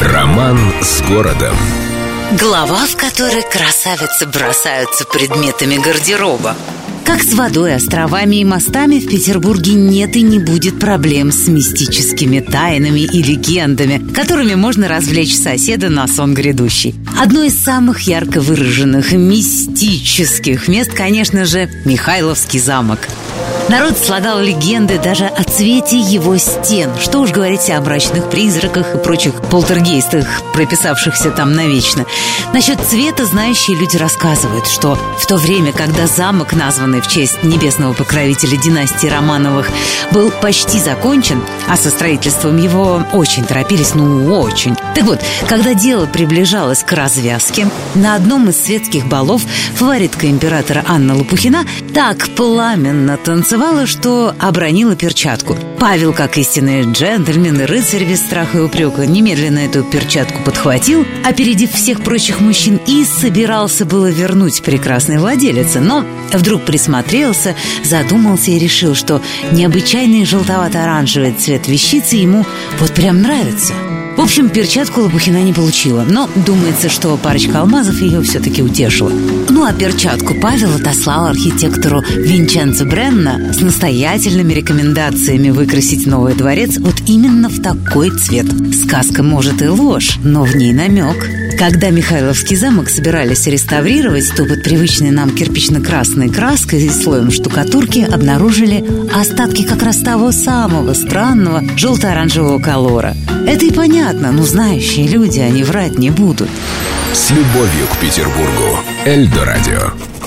Роман с городом. Глава, в которой красавицы бросаются предметами гардероба. Как с водой, островами и мостами в Петербурге нет и не будет проблем с мистическими тайнами и легендами, которыми можно развлечь соседа на сон грядущий. Одно из самых ярко выраженных мистических мест, конечно же, Михайловский замок. Народ слагал легенды даже о цвете его стен. Что уж говорить о мрачных призраках и прочих полтергейстах, прописавшихся там навечно. Насчет цвета знающие люди рассказывают, что в то время, когда замок, названный в честь небесного покровителя династии Романовых, был почти закончен, а со строительством его очень торопились, ну очень. Так вот, когда дело приближалось к развязке, на одном из светских балов фаворитка императора Анна Лопухина так пламенно танцевала, что обронила перчатку. Павел, как истинный джентльмен и рыцарь без страха и упрека, немедленно эту перчатку подхватил, опередив всех прочих мужчин, и собирался было вернуть прекрасной владелице, но вдруг присмотрелся, задумался и решил, что необычайный желтовато-оранжевый цвет вещицы ему вот прям нравится – в общем, перчатку Лопухина не получила, но думается, что парочка алмазов ее все-таки утешила. Ну а перчатку Павел отослал архитектору Винченцо Бренна с настоятельными рекомендациями выкрасить новый дворец вот именно в такой цвет. Сказка может и ложь, но в ней намек. Когда Михайловский замок собирались реставрировать, то под привычной нам кирпично-красной краской и слоем штукатурки обнаружили остатки как раз того самого странного желто-оранжевого колора. Это и понятно, но знающие люди, они врать не будут. С любовью к Петербургу. Эльдо радио.